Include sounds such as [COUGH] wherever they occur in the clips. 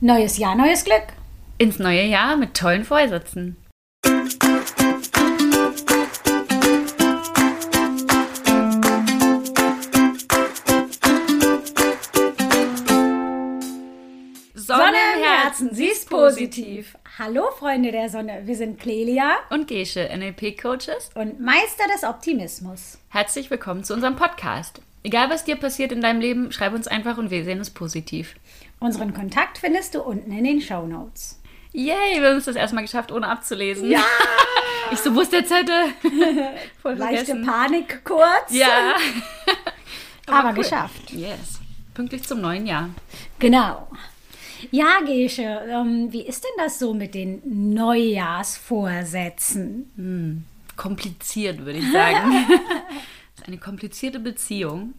Neues Jahr, neues Glück. Ins neue Jahr mit tollen Vorsätzen. Sonne im Herzen, sie ist positiv. Hallo Freunde der Sonne, wir sind Clelia Und Gesche, NLP-Coaches. und Meister des Optimismus. Herzlich willkommen zu unserem Podcast. Egal was dir passiert in deinem Leben, schreib uns einfach und wir sehen es positiv. Unseren Kontakt findest du unten in den Show Notes. Yay, wir haben es das erstmal geschafft, ohne abzulesen. Ja! [LAUGHS] Ich so, wo ist der Zettel? [LAUGHS] Voll Leichte vergessen. Panik kurz. Ja. [LAUGHS] Aber cool. geschafft. Yes. Pünktlich zum neuen Jahr. Genau. Ja, Gesche, ähm, wie ist denn das so mit den Neujahrsvorsätzen? Kompliziert, würde ich sagen. das ist eine komplizierte Beziehung.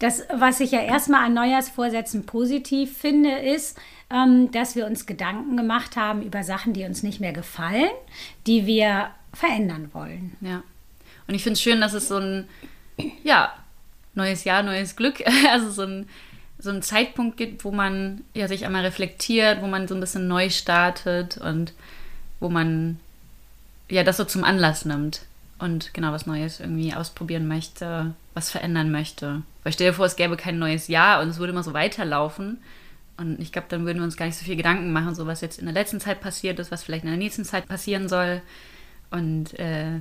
Das, was ich ja erstmal an Neujahrsvorsätzen positiv finde, ist, ähm, dass wir uns Gedanken gemacht haben über Sachen, die uns nicht mehr gefallen, die wir verändern wollen. Ja. Und ich finde es schön, dass es so ein, ja, neues Jahr, neues Glück, [LAUGHS] also so ein, so ein Zeitpunkt gibt, wo man ja, sich einmal reflektiert, wo man so ein bisschen neu startet und wo man ja das so zum Anlass nimmt und genau was Neues irgendwie ausprobieren möchte, was verändern möchte. Weil stell dir vor, es gäbe kein neues Jahr und es würde immer so weiterlaufen. Und ich glaube, dann würden wir uns gar nicht so viel Gedanken machen, so was jetzt in der letzten Zeit passiert ist, was vielleicht in der nächsten Zeit passieren soll. Und äh,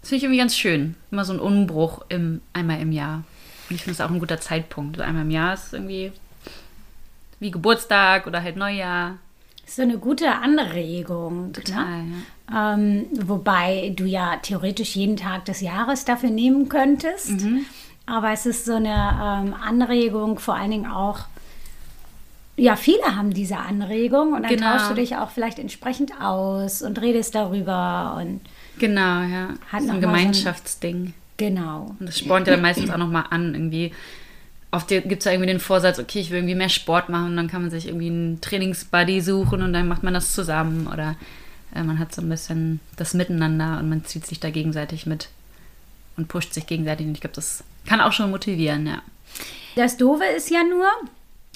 das finde ich irgendwie ganz schön. Immer so ein Umbruch im, einmal im Jahr. Und ich finde es auch ein guter Zeitpunkt. So einmal im Jahr ist irgendwie wie Geburtstag oder halt Neujahr. So eine gute Anregung. Total, Ne? ja. Ähm, wobei du ja theoretisch jeden Tag des Jahres dafür nehmen könntest. Mhm. Aber es ist so eine ähm, Anregung, vor allen Dingen auch, ja, viele haben diese Anregung und dann Genau. tauschst du dich auch vielleicht entsprechend aus und redest darüber und Genau, ja. Hat so noch mal so ein ein- Gemeinschaftsding. genau. Und das spornt ja dann meistens auch nochmal an. Irgendwie oft gibt es ja irgendwie den Vorsatz, okay, ich will irgendwie mehr Sport machen. Und dann kann man sich irgendwie einen Trainingsbuddy suchen und dann macht man das zusammen. Oder äh, man hat so ein bisschen das Miteinander und man zieht sich da gegenseitig mit und pusht sich gegenseitig. Und ich glaube, das kann auch schon motivieren, ja. Das Doofe ist ja nur,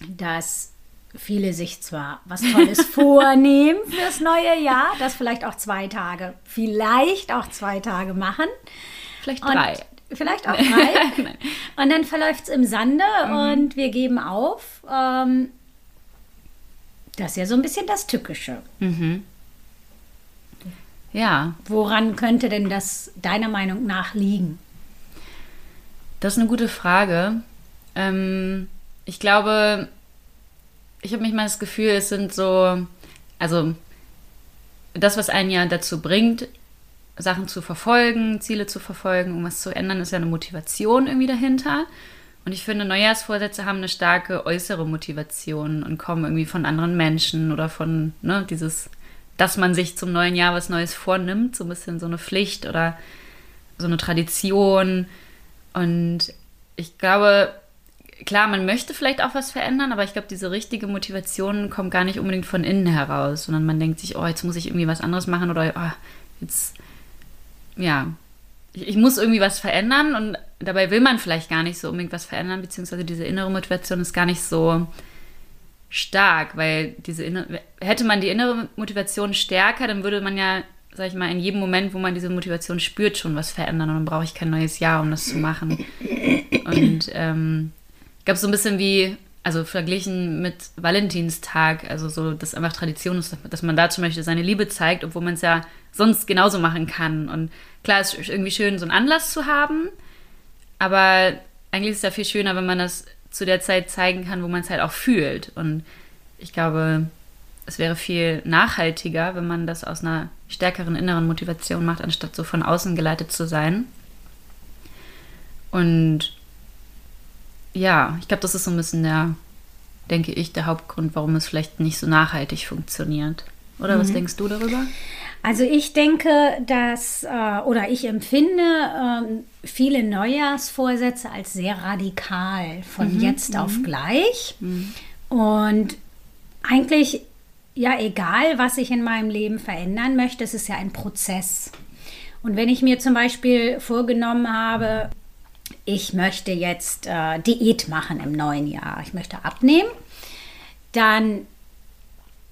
dass viele sich zwar was Tolles [LAUGHS] vornehmen fürs neue Jahr, das vielleicht auch zwei Tage, vielleicht auch zwei Tage machen. Vielleicht Und drei. Vielleicht auch drei. [LAUGHS] Und dann verläuft es im Sande und wir geben auf. Ähm, das ist ja so ein bisschen das Tückische. Ja, Woran könnte denn das deiner Meinung nach liegen? Das ist eine gute Frage. Ähm, ich glaube, ich habe manchmal das Gefühl, es sind so, also das, was einen ja dazu bringt, Sachen zu verfolgen, Ziele zu verfolgen, irgendwas zu ändern, ist ja eine Motivation irgendwie dahinter. Und ich finde, Neujahrsvorsätze haben eine starke äußere Motivation und kommen irgendwie von anderen Menschen oder von, ne, dieses, dass man sich zum neuen Jahr was Neues vornimmt, so ein bisschen so eine Pflicht oder so eine Tradition. Und ich glaube, klar, man möchte vielleicht auch was verändern, aber ich glaube, diese richtige Motivation kommt gar nicht unbedingt von innen heraus, sondern man denkt sich, oh, jetzt muss ich irgendwie was anderes machen oder oh, jetzt, ja, ich, ich muss irgendwie was verändern und dabei will man vielleicht gar nicht so unbedingt was verändern, beziehungsweise diese innere Motivation ist gar nicht so stark, weil diese innere, hätte man die innere Motivation stärker, dann würde man ja, sag ich mal, in jedem Moment, wo man diese Motivation spürt, schon was verändern und dann brauche ich kein neues Jahr, um das zu machen. Und ähm, ich glaube, so ein bisschen wie, also verglichen mit Valentinstag, also so, dass einfach Tradition ist, dass man da zum Beispiel seine Liebe zeigt, obwohl man es ja sonst genauso machen kann. Und klar, es ist irgendwie schön, so einen Anlass zu haben, aber eigentlich ist es ja viel schöner, wenn man das zu der Zeit zeigen kann, wo man es halt auch fühlt. Und ich glaube, es wäre viel nachhaltiger, wenn man das aus einer stärkeren inneren Motivation macht, anstatt so von außen geleitet zu sein. Und ja, ich glaube, das ist so ein bisschen der, denke ich, der Hauptgrund, warum es vielleicht nicht so nachhaltig funktioniert. Oder was denkst du darüber? Also ich denke, dass, äh, oder ich empfinde ähm, viele Neujahrsvorsätze als sehr radikal von jetzt auf gleich. Und eigentlich, ja, egal, was ich in meinem Leben verändern möchte, es ist ja ein Prozess. Und wenn ich mir zum Beispiel vorgenommen habe, ich möchte jetzt äh, Diät machen im neuen Jahr, ich möchte abnehmen, dann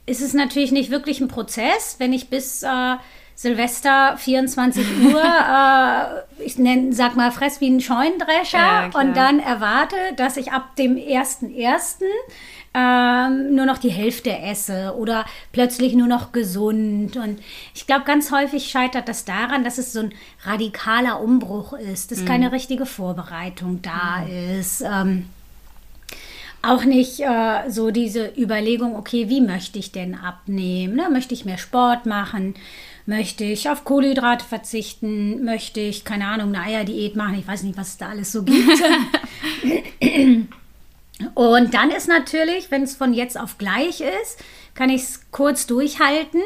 ist es natürlich nicht wirklich ein Prozess, wenn ich bis äh, Silvester 24 [LAUGHS] Uhr, äh, ich nenn, sag mal, fress wie ein Scheunendrescher ja, und dann erwarte, dass ich ab dem 1.1. Ähm, nur noch die Hälfte esse oder plötzlich nur noch gesund. Und ich glaube, ganz häufig scheitert das daran, dass es so ein radikaler Umbruch ist, dass mhm. keine richtige Vorbereitung da mhm. ist. Ähm, auch nicht äh, so diese Überlegung, okay, wie möchte ich denn abnehmen? Ne? Möchte ich mehr Sport machen? Möchte ich auf Kohlenhydrate verzichten? Möchte ich, keine Ahnung, eine Eierdiät machen? Ich weiß nicht, was es da alles so gibt. [LAUGHS] [LAUGHS] Und dann ist natürlich, wenn es von jetzt auf gleich ist, kann ich es kurz durchhalten.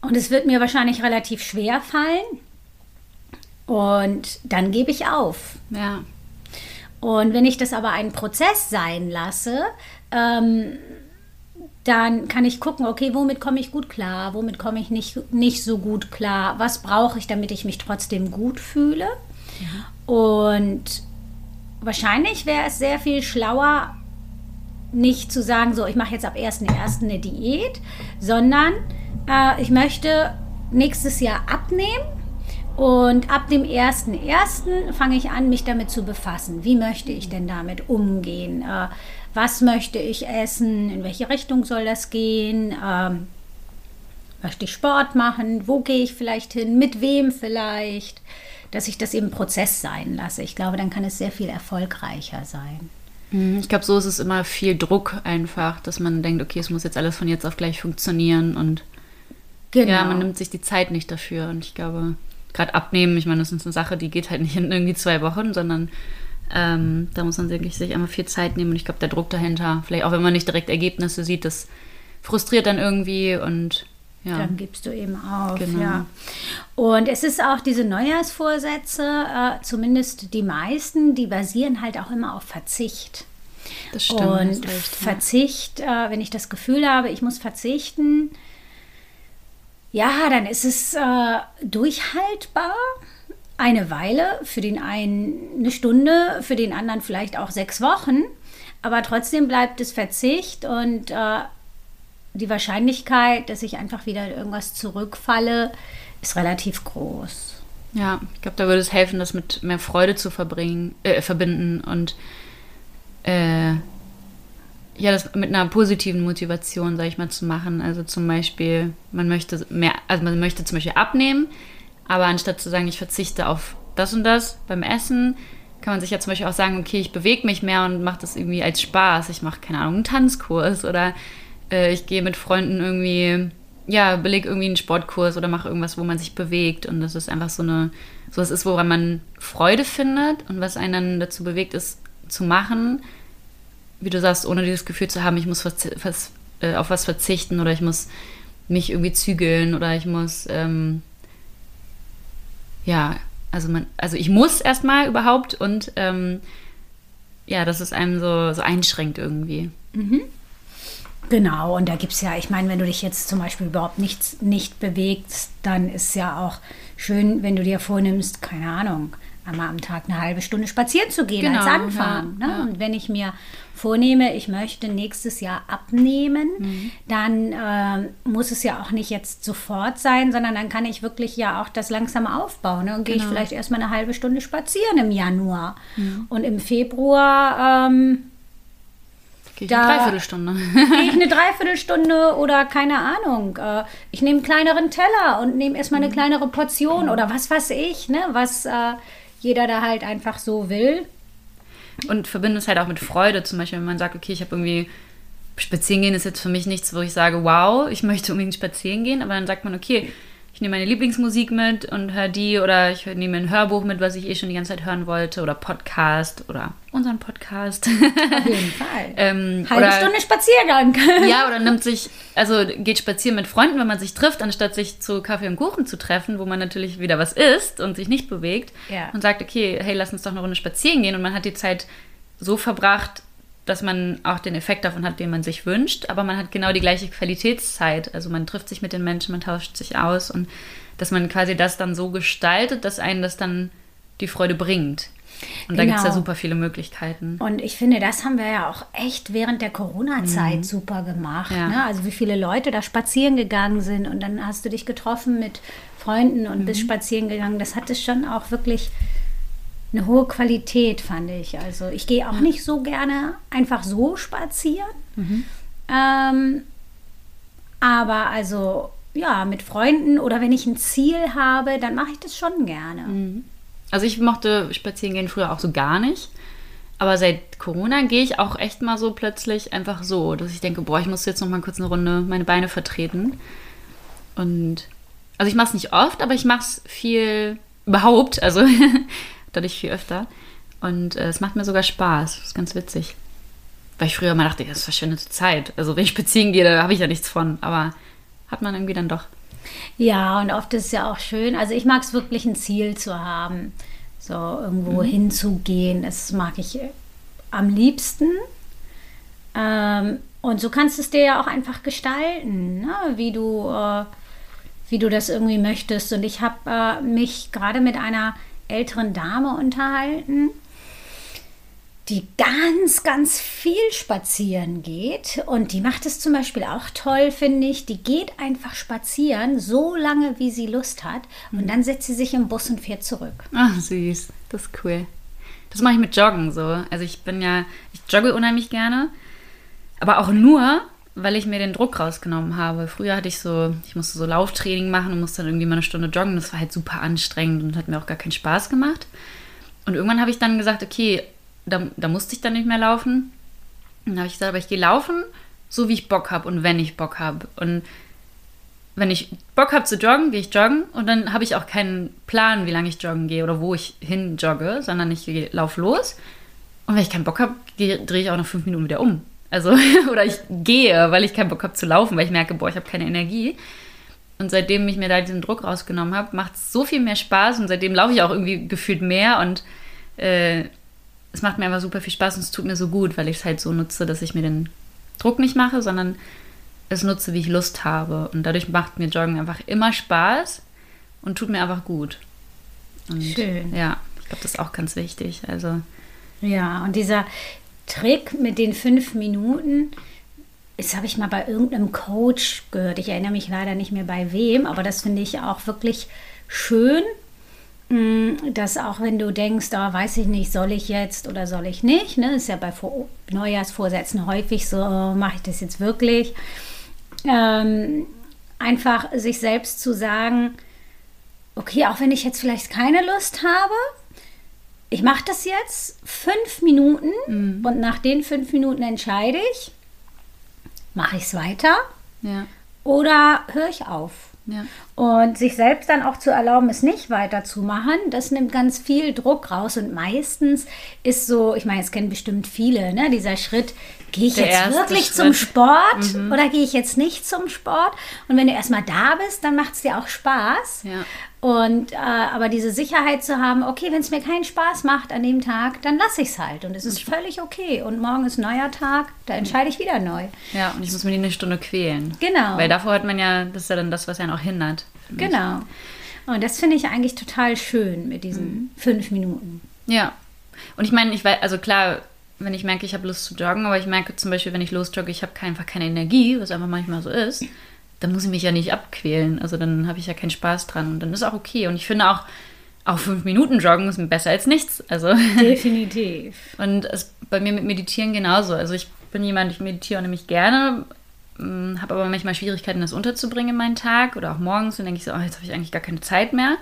Und es wird mir wahrscheinlich relativ schwer fallen. Und dann gebe ich auf. Ja. Und wenn ich das aber einen Prozess sein lasse, ähm, dann kann ich gucken, okay, womit komme ich gut klar, womit komme ich nicht, nicht so gut klar, was brauche ich, damit ich mich trotzdem gut fühle. Ja. Und wahrscheinlich wäre es sehr viel schlauer, nicht zu sagen, so, ich mache jetzt ab 1.1. eine Diät, sondern äh, ich möchte nächstes Jahr abnehmen und ab dem 1.1. fange ich an, mich damit zu befassen. Wie möchte ich denn damit umgehen? Äh, was möchte ich essen, in welche Richtung soll das gehen, ähm, möchte ich Sport machen, wo gehe ich vielleicht hin, mit wem vielleicht, dass ich das eben Prozess sein lasse. Ich glaube, dann kann es sehr viel erfolgreicher sein. Mhm, ich glaube, so ist es immer viel Druck einfach, dass man denkt, okay, es muss jetzt alles von jetzt auf gleich funktionieren und genau. ja, man nimmt sich die Zeit nicht dafür. Und ich glaube, gerade abnehmen, ich meine, das ist eine Sache, die geht halt nicht in irgendwie zwei Wochen, sondern ähm, da muss man wirklich sich einfach viel Zeit nehmen und ich glaube, der Druck dahinter, vielleicht auch wenn man nicht direkt Ergebnisse sieht, das frustriert dann irgendwie und ja. Dann gibst du eben auf. Genau. Ja. Und es ist auch diese Neujahrsvorsätze, äh, zumindest die meisten, die basieren halt auch immer auf Verzicht. Das stimmt. Und recht, Verzicht, äh, wenn ich das Gefühl habe, ich muss verzichten, ja, dann ist es äh, durchhaltbar eine Weile, für den einen eine Stunde, für den anderen vielleicht auch sechs Wochen, aber trotzdem bleibt es Verzicht und äh, die Wahrscheinlichkeit, dass ich einfach wieder irgendwas zurückfalle, ist relativ groß. Ja, ich glaube, da würde es helfen, das mit mehr Freude zu verbringen, äh, verbinden und äh, ja, das mit einer positiven Motivation, sage ich mal, zu machen. Also zum Beispiel, man möchte mehr, also man möchte zum Beispiel abnehmen, aber anstatt zu sagen, ich verzichte auf das und das beim Essen, kann man sich ja zum Beispiel auch sagen, okay, ich bewege mich mehr und mache das irgendwie als Spaß. Ich mache, keine Ahnung, einen Tanzkurs oder äh, ich gehe mit Freunden irgendwie, ja, belege irgendwie einen Sportkurs oder mache irgendwas, wo man sich bewegt. Und das ist einfach so eine, so es ist, woran man Freude findet und was einen dann dazu bewegt, ist zu machen, wie du sagst, ohne dieses Gefühl zu haben, ich muss was, was, äh, auf was verzichten oder ich muss mich irgendwie zügeln oder ich muss ähm, ja, also man, also ich muss erstmal überhaupt und ähm, ja, dass es einem so, so einschränkt irgendwie. Mhm. Genau, und da gibt es ja, ich meine, wenn du dich jetzt zum Beispiel überhaupt nichts nicht bewegst, dann ist ja auch schön, wenn du dir vornimmst, keine Ahnung, einmal am Tag eine halbe Stunde spazieren zu gehen genau, als Anfang. Ja, ne? ja. Und wenn ich mir vornehme, ich möchte nächstes Jahr abnehmen, mhm. dann äh, muss es ja auch nicht jetzt sofort sein, sondern dann kann ich wirklich ja auch das langsam aufbauen. Ne? Und genau. gehe ich vielleicht erstmal eine halbe Stunde spazieren im Januar. Mhm. Und im Februar ähm, Gehe ich da eine Dreiviertelstunde. Gehe ich eine Dreiviertelstunde oder keine Ahnung. Äh, ich nehme einen kleineren Teller und nehme erstmal eine mhm. kleinere Portion oder was weiß ich, ne? was äh, jeder da halt einfach so will. Und verbinde es halt auch mit Freude. Zum Beispiel, wenn man sagt, okay, ich habe irgendwie spazieren gehen ist jetzt für mich nichts, wo ich sage, wow, ich möchte unbedingt spazieren gehen, aber dann sagt man, okay, ich nehme meine Lieblingsmusik mit und höre die oder ich nehme ein Hörbuch mit, was ich eh schon die ganze Zeit hören wollte oder Podcast oder unseren Podcast. Auf jeden [LAUGHS] Fall. ähm, Halbe oder, Stunde Spaziergang. [LAUGHS] ja, oder nimmt sich, also geht spazieren mit Freunden, wenn man sich trifft, anstatt sich zu Kaffee und Kuchen zu treffen, wo man natürlich wieder was isst und sich nicht bewegt ja. und sagt, okay, hey, lass uns doch eine Runde spazieren gehen und man hat die Zeit so verbracht, dass man auch den Effekt davon hat, den man sich wünscht, aber man hat genau die gleiche Qualitätszeit. Also man trifft sich mit den Menschen, man tauscht sich aus und dass man quasi das dann so gestaltet, dass einen das dann die Freude bringt. Und da gibt es ja super viele Möglichkeiten. Und ich finde, das haben wir ja auch echt während der Corona-Zeit mhm. super gemacht. Ja. Ne? Also wie viele Leute da spazieren gegangen sind und dann hast du dich getroffen mit Freunden und mhm. bist spazieren gegangen. Das hatte schon auch wirklich eine hohe Qualität, fand ich. Also ich gehe auch nicht so gerne einfach so spazieren. Mhm. Ähm, aber also ja, mit Freunden oder wenn ich ein Ziel habe, dann mache ich das schon gerne. Mhm. Also ich mochte spazieren gehen früher auch so gar nicht. Aber seit Corona gehe ich auch echt mal so plötzlich einfach so, dass ich denke, boah, ich muss jetzt noch mal kurz eine Runde meine Beine vertreten. Und also ich mache es nicht oft, aber ich mache es viel überhaupt, also [LAUGHS] dadurch viel öfter. Und äh, es macht mir sogar Spaß. Das ist ganz witzig. Weil ich früher immer dachte, das ist verschwendete Zeit. Also wenn ich spazieren gehe, da habe ich ja nichts von. Aber hat man irgendwie dann doch. Ja, und oft ist es ja auch schön. Also ich mag es wirklich, ein Ziel zu haben. So irgendwo mhm. hinzugehen. Das mag ich äh, am liebsten. Ähm, und so kannst du es dir ja auch einfach gestalten, ne? wie du äh, wie du das irgendwie möchtest. Und ich habe äh, mich gerade mit einer älteren Dame unterhalten, die ganz, ganz viel spazieren geht. Und die macht es zum Beispiel auch toll, finde ich. Die geht einfach spazieren, so lange, wie sie Lust hat. Und mhm. dann setzt sie sich im Bus und fährt zurück. Ach, süß. Das ist cool. Das mache ich mit Joggen so. Also ich bin ja, ich jogge unheimlich gerne. Aber auch nur, weil ich mir den Druck rausgenommen habe. Früher hatte ich so, ich musste so Lauftraining machen und musste dann irgendwie mal eine Stunde joggen. Das war halt super anstrengend und hat mir auch gar keinen Spaß gemacht. Und irgendwann habe ich dann gesagt, okay, da, da musste ich dann nicht mehr laufen. Und dann habe ich gesagt, aber ich gehe laufen, so wie ich Bock habe und wenn ich Bock habe. Und wenn ich Bock habe zu joggen, gehe ich joggen und dann habe ich auch keinen Plan, wie lange ich joggen gehe oder wo ich hin jogge, sondern ich laufe los. Und wenn ich keinen Bock habe, drehe ich auch nach fünf Minuten wieder um. Also, [LAUGHS] oder ich gehe, weil ich keinen Bock habe zu laufen, weil ich merke, boah, ich habe keine Energie. Und seitdem ich mir da diesen Druck rausgenommen habe, macht es so viel mehr Spaß und seitdem laufe ich auch irgendwie gefühlt mehr und äh, es macht mir einfach super viel Spaß und es tut mir so gut, weil ich es halt so nutze, dass ich mir den Druck nicht mache, sondern es nutze, wie ich Lust habe. Und dadurch macht mir Joggen einfach immer Spaß und tut mir einfach gut. Und Schön. Ja, ich glaube, das ist auch ganz wichtig. Also. Ja, und dieser, Trick mit den fünf Minuten, das habe ich mal bei irgendeinem Coach gehört. Ich erinnere mich leider nicht mehr bei wem, aber das finde ich auch wirklich schön, mm, dass auch wenn du denkst, da oh, weiß ich nicht, soll ich jetzt oder soll ich nicht, ne? ist ja bei Neujahrsvorsätzen häufig so, oh, mache ich das jetzt wirklich, ähm, einfach sich selbst zu sagen, okay, auch wenn ich jetzt vielleicht keine Lust habe, ich mache das jetzt fünf Minuten mhm. und nach den fünf Minuten entscheide ich, mache ich es weiter ja. oder höre ich auf. Ja. Und sich selbst dann auch zu erlauben, es nicht weiterzumachen, das nimmt ganz viel Druck raus. Und meistens ist so, ich meine, es kennen bestimmt viele, ne, dieser Schritt, gehe ich Der jetzt wirklich Schritt. zum Sport mhm. oder gehe ich jetzt nicht zum Sport? Und wenn du erstmal da bist, dann macht es dir auch Spaß. Ja. Und äh, aber diese Sicherheit zu haben, okay, wenn es mir keinen Spaß macht an dem Tag, dann lasse ich es halt. Und es ist völlig okay. Und morgen ist neuer Tag, da entscheide ich wieder neu. Ja, und ich muss mir die eine Stunde quälen. Genau. Weil davor hat man ja, das ist ja dann das, was ja auch hindert. Genau. Und das finde ich eigentlich total schön mit diesen mhm. fünf Minuten. Ja. Und ich meine, ich weiß, also klar, wenn ich merke, ich habe Lust zu joggen, aber ich merke zum Beispiel, wenn ich losjogge, ich habe einfach keine Energie, was einfach manchmal so ist dann muss ich mich ja nicht abquälen. Also dann habe ich ja keinen Spaß dran und dann ist auch okay. Und ich finde auch, auch fünf Minuten joggen ist besser als nichts. Also [LAUGHS] Definitiv. und es bei mir mit Meditieren genauso. Also ich bin jemand, ich meditiere nämlich gerne, habe aber manchmal Schwierigkeiten, das unterzubringen in meinen Tag oder auch morgens. Und denke ich so, oh, jetzt habe ich eigentlich gar keine Zeit mehr.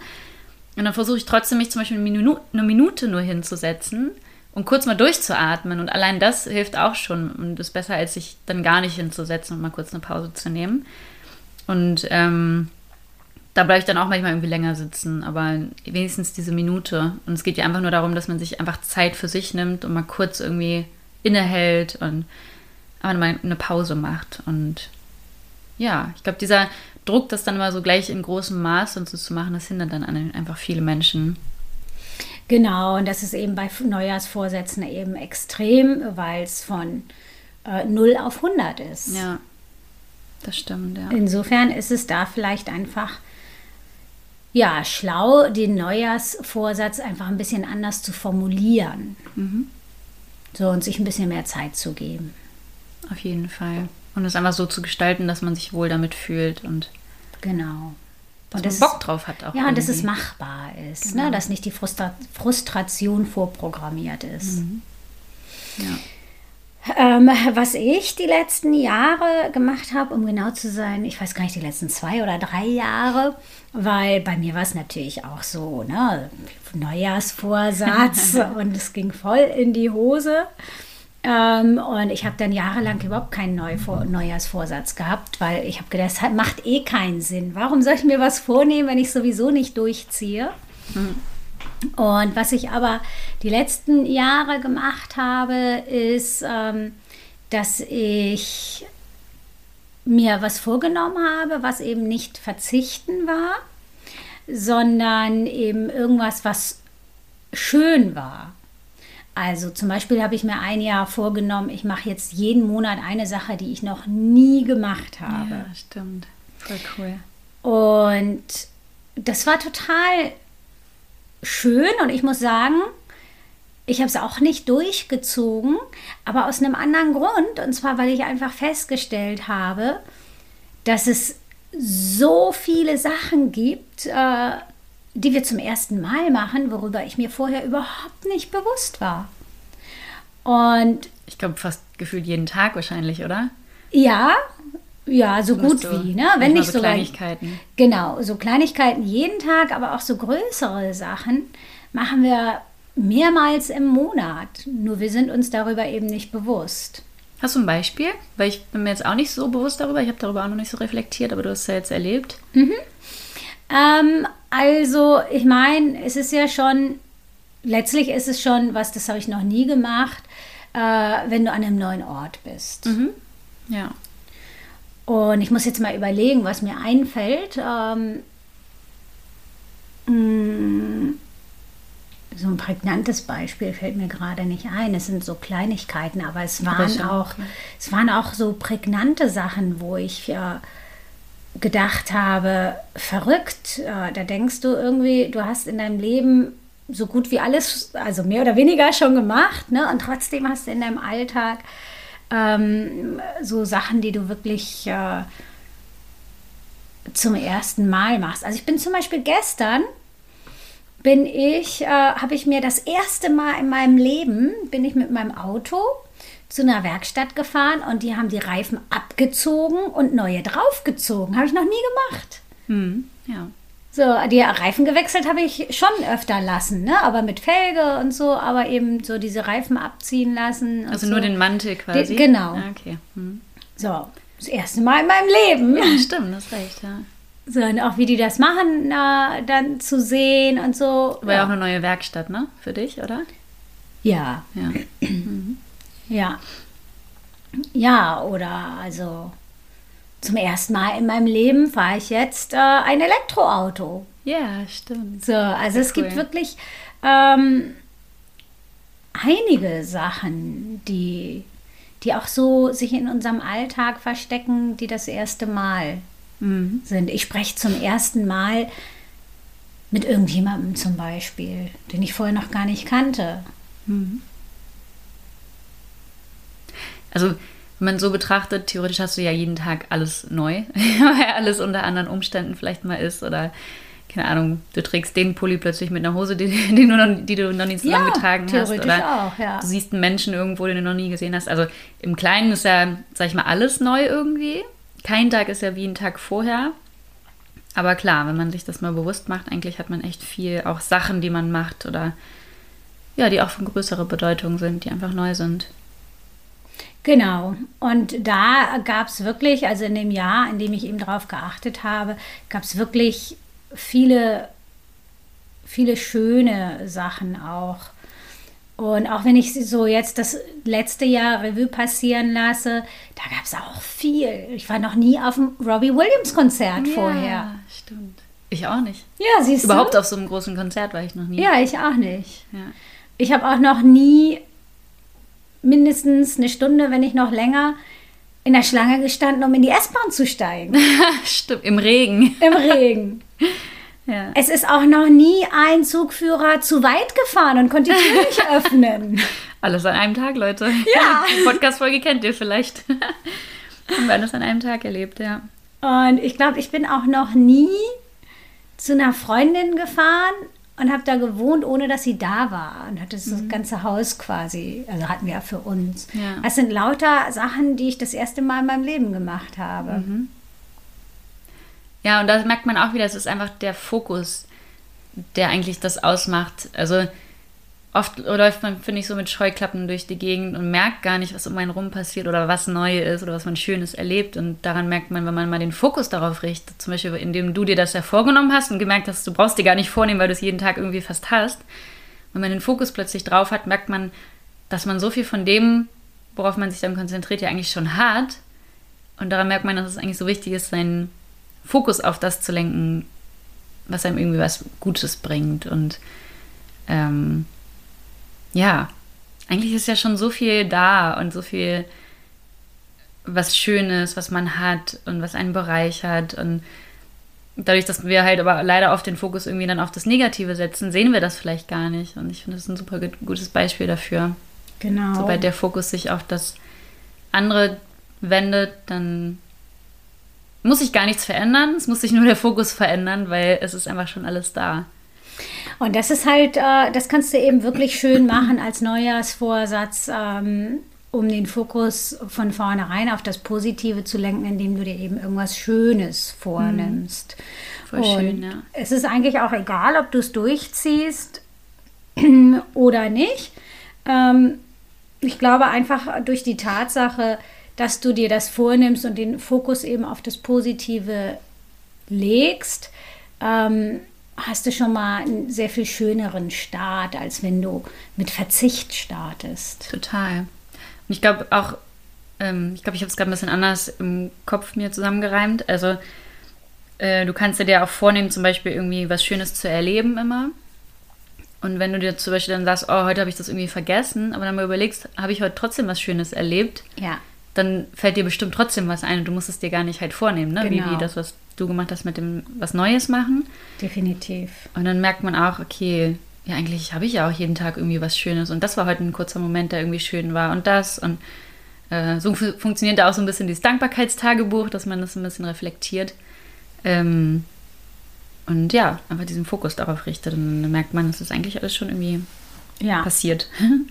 Und dann versuche ich trotzdem, mich zum Beispiel eine Minute, eine Minute nur hinzusetzen und kurz mal durchzuatmen. Und allein das hilft auch schon und ist besser, als sich dann gar nicht hinzusetzen und mal kurz eine Pause zu nehmen. Und ähm, da bleibe ich dann auch manchmal irgendwie länger sitzen, aber wenigstens diese Minute. Und es geht ja einfach nur darum, dass man sich einfach Zeit für sich nimmt und mal kurz irgendwie innehält und aber mal eine Pause macht. Und ja, ich glaube, dieser Druck, das dann mal so gleich in großem Maß und so zu machen, das hindert dann einfach viele Menschen. Genau, und das ist eben bei Neujahrsvorsätzen eben extrem, weil es von äh, 0 auf 100 ist. Ja. Das stimmt, ja. Insofern ist es da vielleicht einfach ja, schlau, den Neujahrsvorsatz einfach ein bisschen anders zu formulieren. So und sich ein bisschen mehr Zeit zu geben. Auf jeden Fall. Und es einfach so zu gestalten, dass man sich wohl damit fühlt und Genau. dass Und das man Bock ist- drauf hat auch. Ja, und dass irgendwie. es machbar ist, Genau. ne? dass nicht die Frustra Frustration vorprogrammiert ist. Mhm. Ja. Ähm, was ich die letzten Jahre gemacht habe, um genau zu sein, ich weiß gar nicht, die letzten zwei oder drei Jahre, weil bei mir war es natürlich auch so, ne? Neujahrsvorsatz [LAUGHS] und es ging voll in die Hose. Ähm, und ich habe dann jahrelang überhaupt keinen Neuvor Neujahrsvorsatz gehabt, weil ich habe gedacht, das macht eh keinen Sinn. Warum soll ich mir was vornehmen, wenn ich sowieso nicht durchziehe? Und was ich aber die letzten Jahre gemacht habe, ist, ähm, dass ich mir was vorgenommen habe, was eben nicht verzichten war, sondern eben irgendwas, was schön war. Also zum Beispiel habe ich mir ein Jahr vorgenommen, ich mache jetzt jeden Monat eine Sache, die ich noch nie gemacht habe. ja, stimmt. Voll cool. Und das war total schön und ich muss sagen, ich habe es auch nicht durchgezogen, aber aus einem anderen Grund. Und zwar, weil ich einfach festgestellt habe, dass es so viele Sachen gibt, äh, die wir zum ersten Mal machen, worüber ich mir vorher überhaupt nicht bewusst war. Und Ich glaube fast gefühlt jeden Tag wahrscheinlich, oder? ja, ja, so gut wie, ne? Wenn nicht so sogar Kleinigkeiten. Genau, so Kleinigkeiten jeden Tag, aber auch so größere Sachen machen wir mehrmals im Monat. Nur wir sind uns darüber eben nicht bewusst. Hast du ein Beispiel? Weil ich bin mir jetzt auch nicht so bewusst darüber. Ich habe darüber auch noch nicht so reflektiert, aber du hast es ja jetzt erlebt. Ähm, also, ich meine, es ist ja schon, letztlich ist es schon, was, das habe ich noch nie gemacht, äh, wenn du an einem neuen Ort bist. Ja. Und ich muss jetzt mal überlegen, was mir einfällt. Ähm, mh, so ein prägnantes Beispiel fällt mir gerade nicht ein. Es sind so Kleinigkeiten, aber es waren auch, es waren auch so prägnante Sachen, wo ich äh, gedacht habe, verrückt. Äh, da denkst du irgendwie, du hast in deinem Leben so gut wie alles, also mehr oder weniger schon gemacht, ne? Und trotzdem hast du in deinem Alltag ähm, so Sachen, die du wirklich äh, zum ersten Mal machst. Also ich bin zum Beispiel gestern bin ich, äh, habe ich mir das erste Mal in meinem Leben, bin ich mit meinem Auto zu einer Werkstatt gefahren und die haben die Reifen abgezogen und neue draufgezogen. Habe ich noch nie gemacht. Hm. Ja. So, die Reifen gewechselt habe ich schon öfter lassen, ne? aber mit Felge und so, aber eben so diese Reifen abziehen lassen. Also so. nur den Mantel quasi. Den- genau. Ah, okay. Hm. So, das erste Mal in meinem Leben. Ja, stimmt, das recht, ja. So, und auch wie die das machen, äh, dann zu sehen und so. War ja auch eine neue Werkstatt, ne? Für dich, oder? ja, Ja. Ja. Ja, oder also zum ersten Mal in meinem Leben fahre ich jetzt äh, ein Elektroauto. Ja, stimmt. So, also es cool. gibt wirklich ähm, einige Sachen, die, die auch so sich in unserem Alltag verstecken, die das erste Mal Mhm. sind. Ich spreche zum ersten Mal mit irgendjemandem zum Beispiel, den ich vorher noch gar nicht kannte. Also, wenn man so betrachtet, theoretisch hast du ja jeden Tag alles neu, [LAUGHS] weil alles unter anderen Umständen vielleicht mal ist oder keine Ahnung, du trägst den Pulli plötzlich mit einer Hose, die, [LAUGHS] die, du, noch, die du noch nie zusammen Ja, getragen hast. theoretisch Oder auch, ja. du siehst einen Menschen irgendwo, den du noch nie gesehen hast. Also im Kleinen ist ja, sag ich mal, alles neu irgendwie. Kein Tag ist ja wie ein Tag vorher. Aber klar, wenn man sich das mal bewusst macht, eigentlich hat man echt viel, auch Sachen, die man macht oder ja, die auch von größerer Bedeutung sind, die einfach neu sind. Genau. Und da gab es wirklich, also in dem Jahr, in dem ich eben darauf geachtet habe, gab es wirklich viele, viele schöne Sachen auch. Und auch wenn ich so jetzt das letzte Jahr Revue passieren lasse, da gab es auch viel. Ich war noch nie auf dem Robbie Williams Konzert vorher. Ja, stimmt. Ich auch nicht. Ja, siehst Überhaupt du? auf so einem großen Konzert war ich noch nie. Ja, ich auch nicht. Ja. Ich habe auch noch nie mindestens eine Stunde, wenn nicht noch länger, in der Schlange gestanden, um in die S-Bahn zu steigen. [LAUGHS] Stimmt, im Regen. Im Regen. [LAUGHS] Ja. Es ist auch noch nie ein Zugführer zu weit gefahren und konnte die Tür nicht [LAUGHS] öffnen. Alles an einem Tag, Leute. Ja. Die Podcast-Folge kennt ihr vielleicht. Haben wir alles an einem Tag erlebt, ja. Und ich glaube, ich bin auch noch nie zu einer Freundin gefahren und habe da gewohnt, ohne dass sie da war. Und hatte das mhm. ganze Haus quasi, also hatten wir ja für uns. Ja. Das sind lauter Sachen, die ich das erste Mal in meinem Leben gemacht habe. Mhm. Ja, und da merkt man auch wieder, es ist einfach der Fokus, der eigentlich das ausmacht. Also oft läuft man, finde ich, so mit Scheuklappen durch die Gegend und merkt gar nicht, was um einen rum passiert oder was neu ist oder was man Schönes erlebt. Und daran merkt man, wenn man mal den Fokus darauf richtet, zum Beispiel indem du dir das ja vorgenommen hast und gemerkt hast, du brauchst dir gar nicht vornehmen, weil du es jeden Tag irgendwie fast hast. Wenn man den Fokus plötzlich drauf hat, merkt man, dass man so viel von dem, worauf man sich dann konzentriert, ja eigentlich schon hat. Und daran merkt man, dass es eigentlich so wichtig ist, seinen Fokus auf das zu lenken, was einem irgendwie was Gutes bringt. Und ähm, ja, eigentlich ist ja schon so viel da und so viel was Schönes, was man hat und was einen bereichert. Und dadurch, dass wir halt aber leider oft den Fokus irgendwie dann auf das Negative setzen, sehen wir das vielleicht gar nicht. Und ich finde, das ist ein super gutes Beispiel dafür. Genau. Sobald der Fokus sich auf das andere wendet, dann muss sich gar nichts verändern. Es muss sich nur der Fokus verändern, weil es ist einfach schon alles da. Und das ist halt, äh, das kannst du eben wirklich schön machen als Neujahrsvorsatz, ähm, um den Fokus von vornherein auf das Positive zu lenken, indem du dir eben irgendwas Schönes vornimmst. Mhm. Voll schön, ja. Es ist eigentlich auch egal, ob du es durchziehst [CLEARS THROAT] oder nicht. Ähm, ich glaube einfach durch die Tatsache, dass du dir das vornimmst und den Fokus eben auf das Positive legst, ähm, hast du schon mal einen sehr viel schöneren Start, als wenn du mit Verzicht startest. Total. Und ich glaube auch, ähm, ich glaube, ich habe es gerade ein bisschen anders im Kopf mir zusammengereimt. Also äh, du kannst dir auch vornehmen, zum Beispiel irgendwie was Schönes zu erleben immer. Und wenn du dir zum Beispiel dann sagst, oh, heute habe ich das irgendwie vergessen, aber dann mal überlegst, habe ich heute trotzdem was Schönes erlebt? Ja. Dann fällt dir bestimmt trotzdem was ein und du musst es dir gar nicht halt vornehmen, ne? Genau. Wie, wie das, was du gemacht hast mit dem was Neues machen. Definitiv. Und dann merkt man auch, okay, ja, eigentlich habe ich ja auch jeden Tag irgendwie was Schönes. Und das war heute ein kurzer Moment, der irgendwie schön war. Und das. Und äh, so funktioniert da auch so ein bisschen dieses Dankbarkeitstagebuch, dass man das ein bisschen reflektiert. Ähm, und ja, einfach diesen Fokus darauf richtet. Und dann merkt man, es ist eigentlich alles schon irgendwie ja. passiert.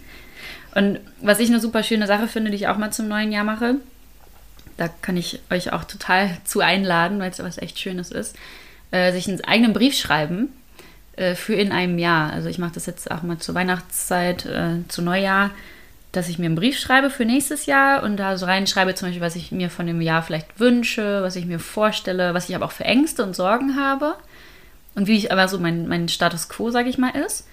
[LAUGHS] und was ich eine super schöne Sache finde, die ich auch mal zum neuen Jahr mache, da kann ich euch auch total zu einladen, weil es was echt Schönes ist, äh, sich einen eigenen Brief schreiben äh, für in einem Jahr. Also ich mache das jetzt auch mal zur Weihnachtszeit, äh, zu Neujahr, dass ich mir einen Brief schreibe für nächstes Jahr und da so reinschreibe zum Beispiel, was ich mir von dem Jahr vielleicht wünsche, was ich mir vorstelle, was ich aber auch für Ängste und Sorgen habe und wie ich aber so mein, mein Status quo, sage ich mal, ist.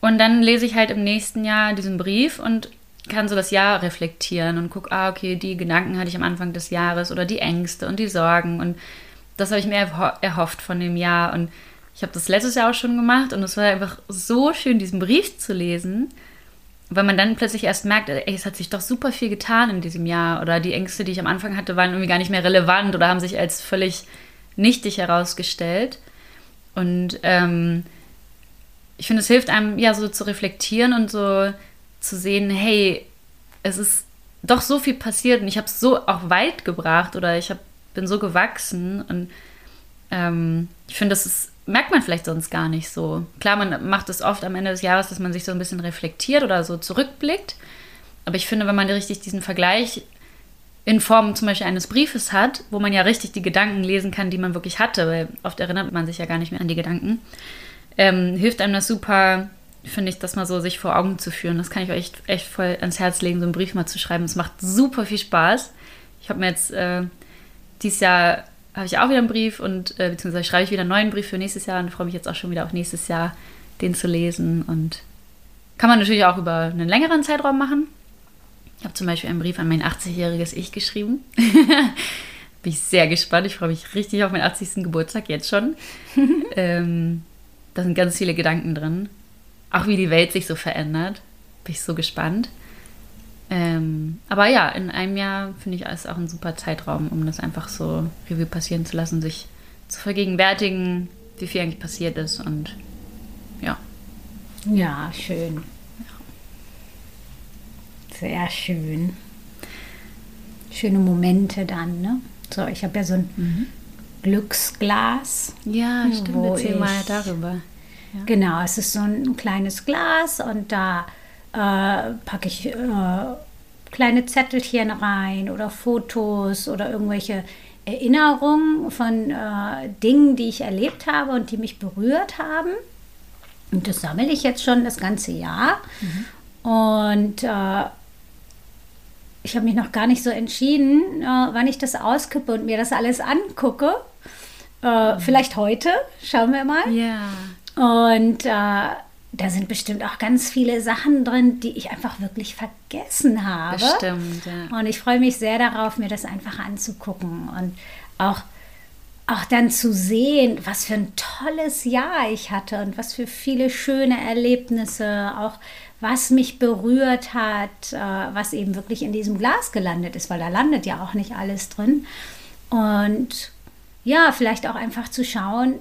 Und dann lese ich halt im nächsten Jahr diesen Brief und kann so das Jahr reflektieren und gucke, ah, okay, die Gedanken hatte ich am Anfang des Jahres oder die Ängste und die Sorgen und das habe ich mir erhofft von dem Jahr und ich habe das letztes Jahr auch schon gemacht und es war einfach so schön, diesen Brief zu lesen, weil man dann plötzlich erst merkt, ey, es hat sich doch super viel getan in diesem Jahr oder die Ängste, die ich am Anfang hatte, waren irgendwie gar nicht mehr relevant oder haben sich als völlig nichtig herausgestellt. Und ähm, ich finde, es hilft einem ja so zu reflektieren und so zu sehen, hey, es ist doch so viel passiert und ich habe es so auch weit gebracht oder ich hab, bin so gewachsen und ähm, ich finde, das ist, merkt man vielleicht sonst gar nicht so. Klar, man macht es oft am Ende des Jahres, dass man sich so ein bisschen reflektiert oder so zurückblickt, aber ich finde, wenn man richtig diesen Vergleich in Form zum Beispiel eines Briefes hat, wo man ja richtig die Gedanken lesen kann, die man wirklich hatte, weil oft erinnert man sich ja gar nicht mehr an die Gedanken, ähm, hilft einem das super, finde ich, das mal so sich vor Augen zu führen. Das kann ich euch echt, echt voll ans Herz legen, so einen Brief mal zu schreiben. Es macht super viel Spaß. Ich habe mir jetzt äh, dieses Jahr habe ich auch wieder einen Brief und äh, beziehungsweise schreibe ich wieder einen neuen Brief für nächstes Jahr und freue mich jetzt auch schon wieder auf nächstes Jahr, den zu lesen. Und kann man natürlich auch über einen längeren Zeitraum machen. Ich habe zum Beispiel einen Brief an mein 80-jähriges Ich geschrieben. [LAUGHS] Bin ich sehr gespannt. Ich freue mich richtig auf meinen 80. Geburtstag jetzt schon. [LAUGHS] ähm, da sind ganz viele Gedanken drin. Auch wie die Welt sich so verändert. Bin ich so gespannt. Ähm, aber ja, in einem Jahr finde ich es auch ein super Zeitraum, um das einfach so Revue passieren zu lassen, sich zu vergegenwärtigen, wie viel eigentlich passiert ist und ja. Ja, schön. Sehr schön. Schöne Momente dann, ne? So, ich habe ja so ein mhm. Glücksglas. Ja, stimmt. Erzähl mal darüber. Ja. Genau, es ist so ein kleines Glas und da äh, packe ich äh, kleine Zettelchen rein oder Fotos oder irgendwelche Erinnerungen von äh, Dingen, die ich erlebt habe und die mich berührt haben. Und das sammle ich jetzt schon das ganze Jahr. Mhm. Und äh, ich habe mich noch gar nicht so entschieden, äh, wann ich das auskippe und mir das alles angucke. Äh, mhm. Vielleicht heute, schauen wir mal. Ja. Und äh, da sind bestimmt auch ganz viele Sachen drin, die ich einfach wirklich vergessen habe. Bestimmt, ja. Und ich freue mich sehr darauf, mir das einfach anzugucken und auch, auch dann zu sehen, was für ein tolles Jahr ich hatte und was für viele schöne Erlebnisse, auch was mich berührt hat, äh, was eben wirklich in diesem Glas gelandet ist, weil da landet ja auch nicht alles drin. Und ja, vielleicht auch einfach zu schauen,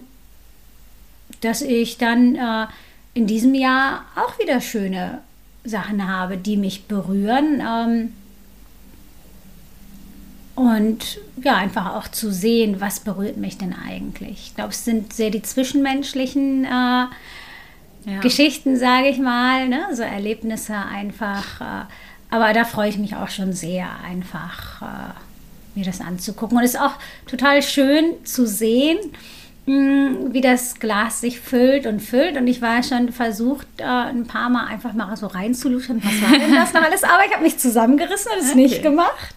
dass ich dann äh, in diesem Jahr auch wieder schöne Sachen habe, die mich berühren. Ähm, und ja, einfach auch zu sehen, was berührt mich denn eigentlich. Ich glaube, es sind sehr die zwischenmenschlichen äh, ja. Geschichten, sage ich mal, ne? so Erlebnisse einfach. Äh, aber da freue ich mich auch schon sehr, einfach äh, mir das anzugucken. Und es ist auch total schön zu sehen, wie das Glas sich füllt und füllt. Und ich war schon versucht, äh, ein paar Mal einfach mal so reinzuluschen. Was war denn das noch alles? Aber ich habe mich zusammengerissen und es okay. nicht gemacht.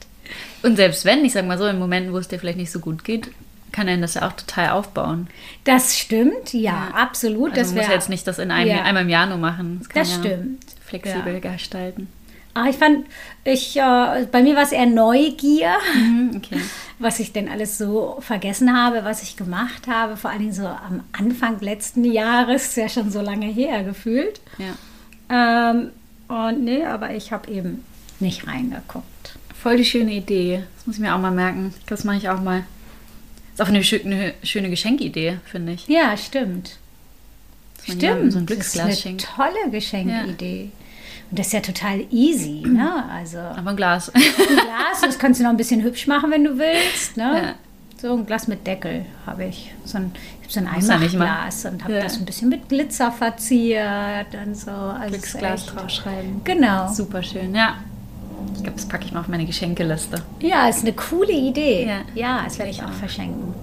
Und selbst wenn, ich sage mal so, in Momenten, wo es dir vielleicht nicht so gut geht, kann einen das ja auch total aufbauen. Das stimmt, ja, ja. absolut. Also das man muss ja jetzt nicht das in einem, ja. einmal im Jahr nur machen. Das, das ja stimmt. Flexibel gestalten. Ah, ich fand, ich, äh, bei mir war es eher Neugier, mhm, [LAUGHS] okay. was ich denn alles so vergessen habe, was ich gemacht habe. Vor allen Dingen so am Anfang letzten Jahres, ist ja schon so lange her gefühlt. Ja. Ähm, und nee, aber ich habe eben nicht reingeguckt. Voll die schöne Idee. Das muss ich mir auch mal merken. Das mache ich auch mal. Ist auch eine, eine schöne Geschenkidee, finde ich. Ja, stimmt. Stimmt. So ein Glücksglas das ist eine tolle Geschenkidee. Ja. Und das ist ja total easy, ne? Also Aber ein Glas. Ein Glas, das kannst du noch ein bisschen hübsch machen, wenn du willst, ne? Ja. So ein Glas mit Deckel habe ich. So ein, ich so ein Einmachglas und habe ja. das ein bisschen mit Glitzer verziert und so. Also Glücksglas draufschreiben. Genau. Super schön, ja. Ich glaube, das packe ich mal auf meine Geschenkeliste. Ja, ist eine coole Idee. Ja, ja das werde ich auch verschenken.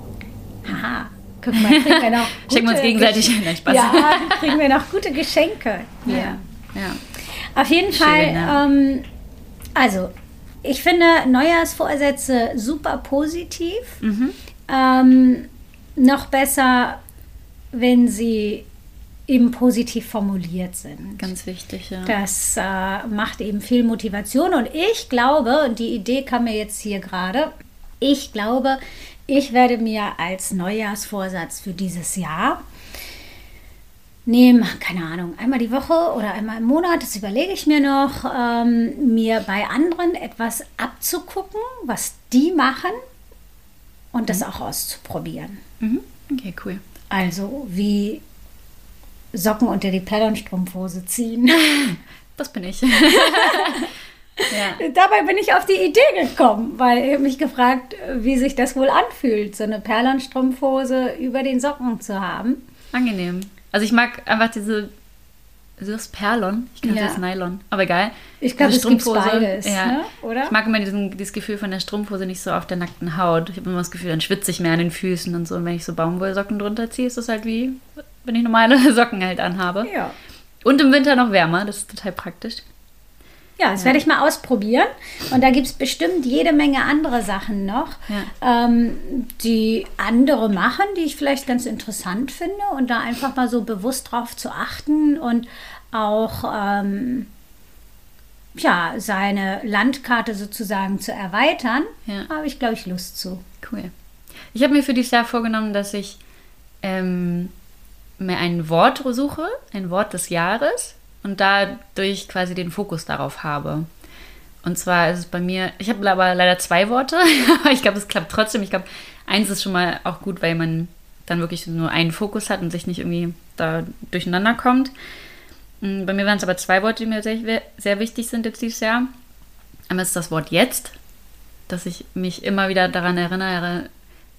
Haha. Guck mal, kriegen wir noch [LAUGHS] Schenken wir uns gegenseitig Gesch [LAUGHS] Spaß. Ja, kriegen wir noch gute Geschenke. Ja. ja. ja. Auf jeden Schön, Fall, ja. ähm, also ich finde Neujahrsvorsätze super positiv. Mhm. Ähm, noch besser, wenn sie eben positiv formuliert sind. Ganz wichtig, ja. Das äh, macht eben viel Motivation und ich glaube, und die Idee kam mir jetzt hier gerade, ich glaube, ich werde mir als Neujahrsvorsatz für dieses Jahr nehme, keine Ahnung, einmal die Woche oder einmal im Monat, das überlege ich mir noch, ähm, mir bei anderen etwas abzugucken, was die machen und das mhm. auch auszuprobieren. Mhm. Okay, cool. Also wie Socken unter die Pellernstrumpfhose ziehen. [LAUGHS] Das bin ich. [LAUGHS] ja. Dabei bin ich auf die Idee gekommen, weil ich mich gefragt, wie sich das wohl anfühlt, so eine Perlenstrumpfhose über den Socken zu haben. Angenehm. Also ich mag einfach diese, das Perlon, ich glaube, ja. das Nylon, aber egal. Ich glaube, es gibt beides, ja. ne? oder? Ich mag immer diesen, dieses Gefühl von der Strumpfhose nicht so auf der nackten Haut. Ich habe immer das Gefühl, dann schwitze ich mehr an den Füßen und so. Und wenn ich so Baumwollsocken drunter ziehe, ist das halt wie, wenn ich normale [LAUGHS] Socken halt anhabe. Ja. Und im Winter noch wärmer, das ist total praktisch. Ja, das ja. werde ich mal ausprobieren. Und da gibt es bestimmt jede Menge andere Sachen noch, ja. ähm, die andere machen, die ich vielleicht ganz interessant finde. Und da einfach mal so bewusst drauf zu achten und auch ähm, ja, seine Landkarte sozusagen zu erweitern, ja. habe ich, glaube ich, Lust zu. Cool. Ich habe mir für dieses Jahr vorgenommen, dass ich ähm, mir ein Wort suche, ein Wort des Jahres und dadurch quasi den Fokus darauf habe. Und zwar ist es bei mir, ich habe aber leider zwei Worte, [LAUGHS] aber ich glaube, es klappt trotzdem. Ich glaube, eins ist schon mal auch gut, weil man dann wirklich nur einen Fokus hat und sich nicht irgendwie da durcheinander kommt. Mm, bei mir waren es aber zwei Worte, die mir sehr, sehr wichtig sind jetzt dieses Jahr. Einmal ist das Wort jetzt, dass ich mich immer wieder daran erinnere,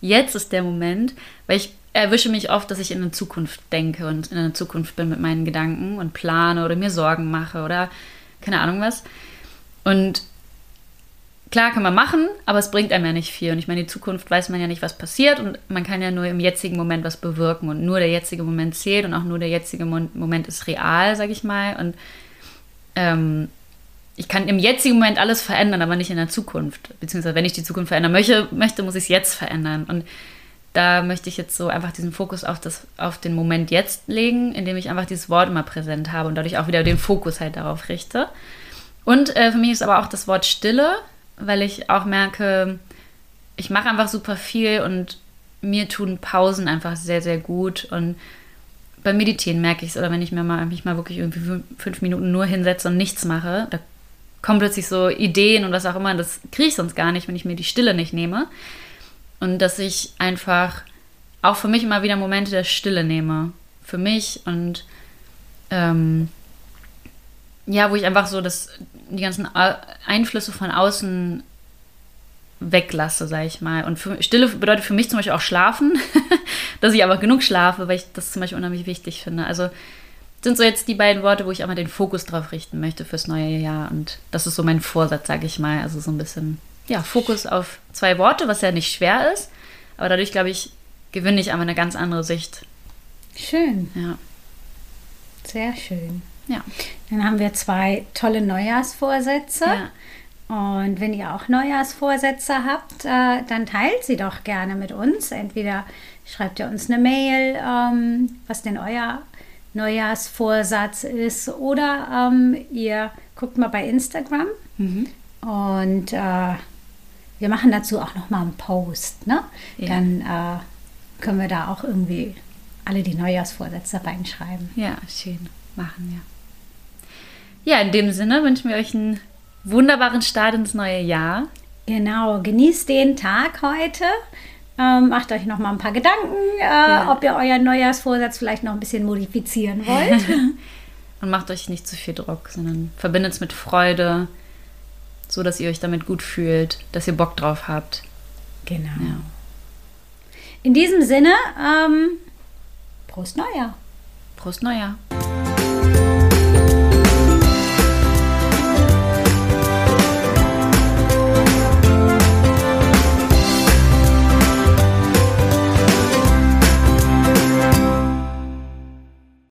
jetzt ist der Moment, weil ich erwische mich oft, dass ich in der Zukunft denke und in der Zukunft bin mit meinen Gedanken und plane oder mir Sorgen mache oder keine Ahnung was. Und klar kann man machen, aber es bringt einem ja nicht viel. Und ich meine, die Zukunft weiß man ja nicht, was passiert und man kann ja nur im jetzigen Moment was bewirken und nur der jetzige Moment zählt und auch nur der jetzige Moment ist real, sag ich mal. Und ähm, ich kann im jetzigen Moment alles verändern, aber nicht in der Zukunft. Beziehungsweise, wenn ich die Zukunft verändern möchte, möchte muss ich es jetzt verändern. Und da möchte ich jetzt so einfach diesen Fokus auf, das, auf den Moment jetzt legen, indem ich einfach dieses Wort immer präsent habe und dadurch auch wieder den Fokus halt darauf richte. Und äh, für mich ist aber auch das Wort Stille, weil ich auch merke, ich mache einfach super viel und mir tun Pausen einfach sehr, sehr gut. Und beim Meditieren merke ich es, oder wenn ich mir mal, mich mal wirklich irgendwie fünf Minuten nur hinsetze und nichts mache, da kommen plötzlich so Ideen und was auch immer. Das kriege ich sonst gar nicht, wenn ich mir die Stille nicht nehme. Und dass ich einfach auch für mich immer wieder Momente der Stille nehme. Für mich und ähm, ja, wo ich einfach so das, die ganzen Einflüsse von außen weglasse, sag ich mal. Und für, Stille bedeutet für mich zum Beispiel auch Schlafen, [LAUGHS] dass ich aber genug schlafe, weil ich das zum Beispiel unheimlich wichtig finde. Also sind so jetzt die beiden Worte, wo ich einmal den Fokus drauf richten möchte fürs neue Jahr. Und das ist so mein Vorsatz, sag ich mal. Also so ein bisschen ja, Fokus auf zwei Worte, was ja nicht schwer ist. Aber dadurch, glaube ich, gewinne ich aber eine ganz andere Sicht. Schön. Ja. Sehr schön. Ja. Dann haben wir zwei tolle Neujahrsvorsätze. Ja. Und wenn ihr auch Neujahrsvorsätze habt, äh, dann teilt sie doch gerne mit uns. Entweder schreibt ihr uns eine Mail, ähm, was denn euer Neujahrsvorsatz ist, oder ähm, ihr guckt mal bei Instagram. Mhm. Und äh, wir machen dazu auch noch mal einen Post. Ne? Ja. Dann äh, können wir da auch irgendwie alle die Neujahrsvorsätze reinschreiben. Ja, schön. Machen wir. Ja, in dem Sinne wünschen wir euch einen wunderbaren Start ins neue Jahr. Genau, genießt den Tag heute. Ähm, macht euch noch mal ein paar Gedanken, äh, ja. ob ihr euren Neujahrsvorsatz vielleicht noch ein bisschen modifizieren wollt. [LAUGHS] [LAUGHS] Und macht euch nicht zu viel Druck, sondern verbindet es mit Freude, so dass ihr euch damit gut fühlt, dass ihr Bock drauf habt. Genau. Ja. In diesem Sinne, ähm, Prost Neujahr. Prost Neujahr.